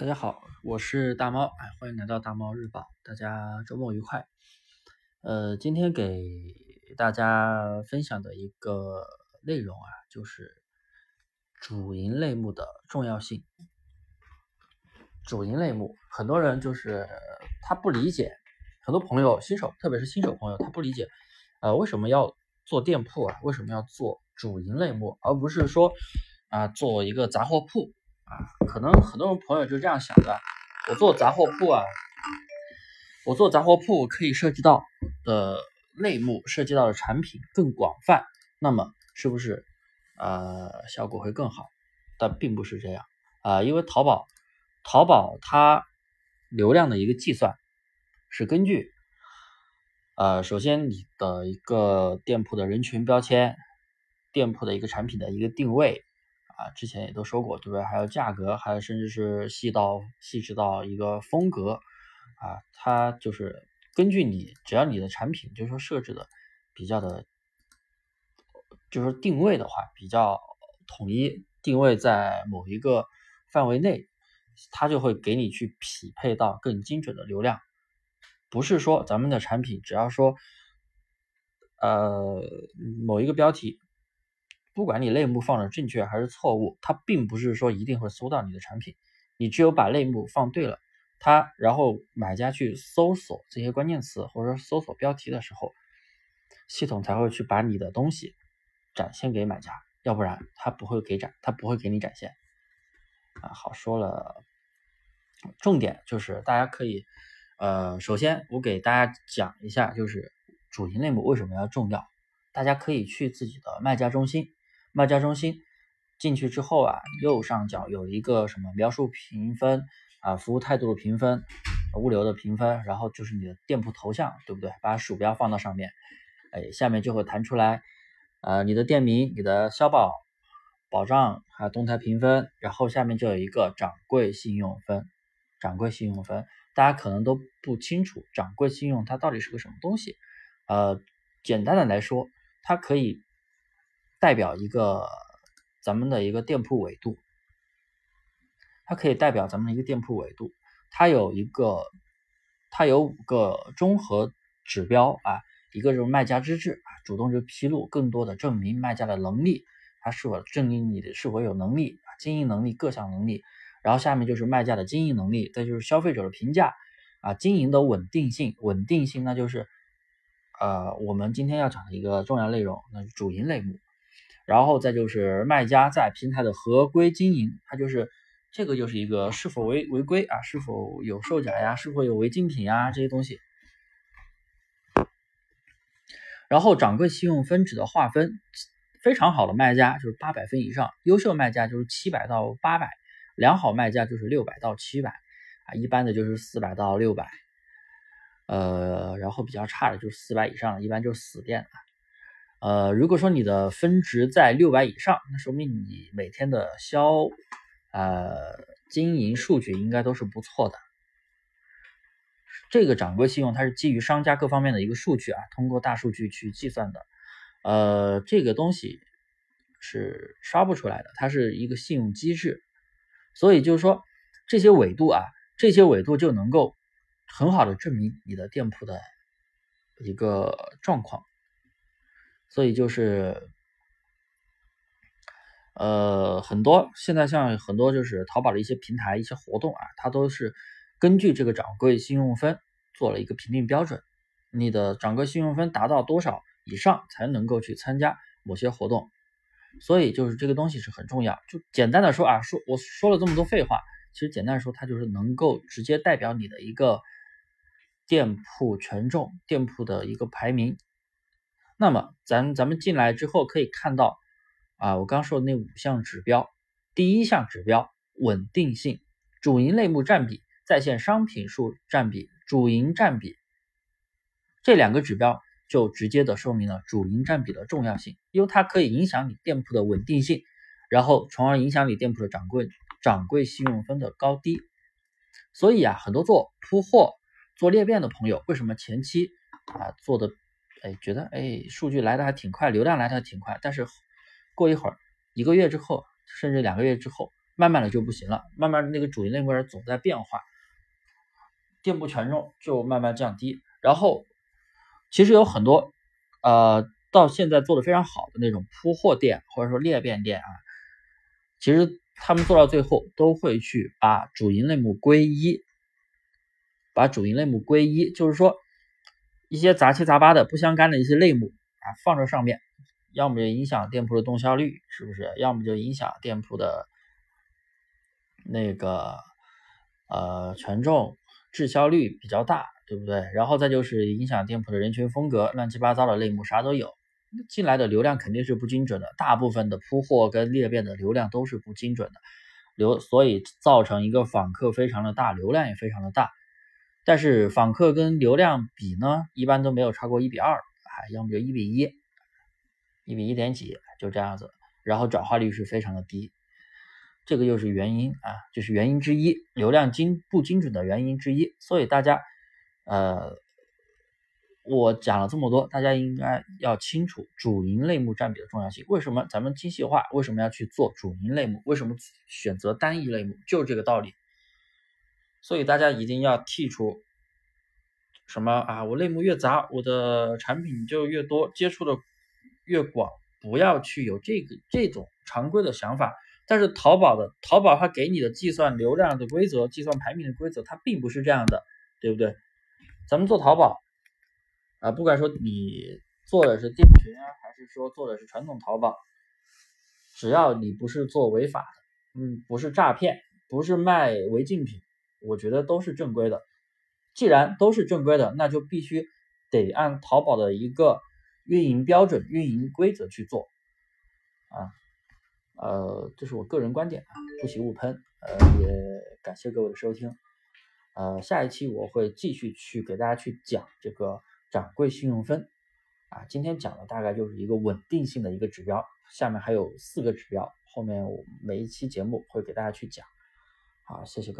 大家好，我是大猫，欢迎来到大猫日报，大家周末愉快。呃，今天给大家分享的一个内容啊，就是主营类目的重要性。主营类目，很多人就是他不理解，很多朋友新手，特别是新手朋友，他不理解，呃，为什么要做店铺啊？为什么要做主营类目，而不是说啊做一个杂货铺？啊，可能很多人朋友就这样想的，我做杂货铺啊，我做杂货铺可以涉及到的类目、涉及到的产品更广泛，那么是不是呃效果会更好？但并不是这样啊，因为淘宝，淘宝它流量的一个计算是根据呃，首先你的一个店铺的人群标签，店铺的一个产品的一个定位。啊，之前也都说过，对不对？还有价格，还有甚至是细到细致到一个风格啊，它就是根据你，只要你的产品就是说设置的比较的，就是定位的话比较统一，定位在某一个范围内，它就会给你去匹配到更精准的流量。不是说咱们的产品只要说呃某一个标题。不管你类目放的正确还是错误，它并不是说一定会搜到你的产品。你只有把类目放对了，它然后买家去搜索这些关键词或者说搜索标题的时候，系统才会去把你的东西展现给买家，要不然它不会给展，它不会给你展现。啊，好说了，重点就是大家可以，呃，首先我给大家讲一下，就是主营类目为什么要重要，大家可以去自己的卖家中心。卖家中心进去之后啊，右上角有一个什么描述评分啊，服务态度的评分，物流的评分，然后就是你的店铺头像，对不对？把鼠标放到上面，哎，下面就会弹出来，呃，你的店名、你的销保保障还有动态评分，然后下面就有一个掌柜信用分，掌柜信用分，大家可能都不清楚掌柜信用它到底是个什么东西，呃，简单的来说，它可以。代表一个咱们的一个店铺维度，它可以代表咱们的一个店铺维度。它有一个，它有五个综合指标啊，一个就是卖家资质啊，主动就披露更多的证明卖家的能力，他是否证明你的是否有能力啊，经营能力各项能力。然后下面就是卖家的经营能力，再就是消费者的评价啊，经营的稳定性，稳定性那就是呃我们今天要讲的一个重要内容，那是主营类目。然后再就是卖家在平台的合规经营，它就是这个就是一个是否违违规啊，是否有售假呀，是否有违禁品呀这些东西。然后掌柜信用分值的划分，非常好的卖家就是八百分以上，优秀卖家就是七百到八百，良好卖家就是六百到七百啊，一般的就是四百到六百，呃，然后比较差的就是四百以上，一般就是死店啊。呃，如果说你的分值在六百以上，那说明你每天的销，呃，经营数据应该都是不错的。这个掌柜信用它是基于商家各方面的一个数据啊，通过大数据去计算的。呃，这个东西是刷不出来的，它是一个信用机制，所以就是说这些纬度啊，这些纬度就能够很好的证明你的店铺的一个状况。所以就是，呃，很多现在像很多就是淘宝的一些平台、一些活动啊，它都是根据这个掌柜信用分做了一个评定标准。你的掌柜信用分达到多少以上才能够去参加某些活动？所以就是这个东西是很重要。就简单的说啊，说我说了这么多废话，其实简单的说，它就是能够直接代表你的一个店铺权重、店铺的一个排名。那么，咱咱们进来之后可以看到，啊，我刚说的那五项指标，第一项指标稳定性，主营类目占比，在线商品数占比，主营占比，这两个指标就直接的说明了主营占比的重要性，因为它可以影响你店铺的稳定性，然后从而影响你店铺的掌柜掌柜信用分的高低。所以啊，很多做铺货、做裂变的朋友，为什么前期啊做的？哎，觉得哎，数据来的还挺快，流量来的还挺快，但是过一会儿，一个月之后，甚至两个月之后，慢慢的就不行了，慢慢那个主营类目总在变化，店铺权重就慢慢降低。然后其实有很多呃到现在做的非常好的那种铺货店或者说裂变店啊，其实他们做到最后都会去把主营类目归一，把主营类目归一，就是说一些杂七杂八的不相干的一些类目啊放在上面。要么就影响店铺的动销率，是不是？要么就影响店铺的那个呃权重、滞销率比较大，对不对？然后再就是影响店铺的人群风格，乱七八糟的类目啥都有，进来的流量肯定是不精准的。大部分的铺货跟裂变的流量都是不精准的，流所以造成一个访客非常的大，流量也非常的大。但是访客跟流量比呢，一般都没有超过一比二，啊，要么就一比一。一比一点几就这样子，然后转化率是非常的低，这个又是原因啊，就是原因之一，流量精不精准的原因之一。所以大家，呃，我讲了这么多，大家应该要清楚主营类目占比的重要性。为什么咱们精细化？为什么要去做主营类目？为什么选择单一类目？就是这个道理。所以大家一定要剔除什么啊，我类目越杂，我的产品就越多，接触的。越广，不要去有这个这种常规的想法。但是淘宝的淘宝它给你的计算流量的规则、计算排名的规则，它并不是这样的，对不对？咱们做淘宝啊，不管说你做的是店群啊，还是说做的是传统淘宝，只要你不是做违法的，嗯，不是诈骗，不是卖违禁品，我觉得都是正规的。既然都是正规的，那就必须得按淘宝的一个。运营标准、运营规则去做啊，呃，这是我个人观点啊，不喜勿喷。呃，也感谢各位的收听。呃，下一期我会继续去给大家去讲这个掌柜信用分啊。今天讲的大概就是一个稳定性的一个指标，下面还有四个指标，后面我每一期节目会给大家去讲。好，谢谢各位。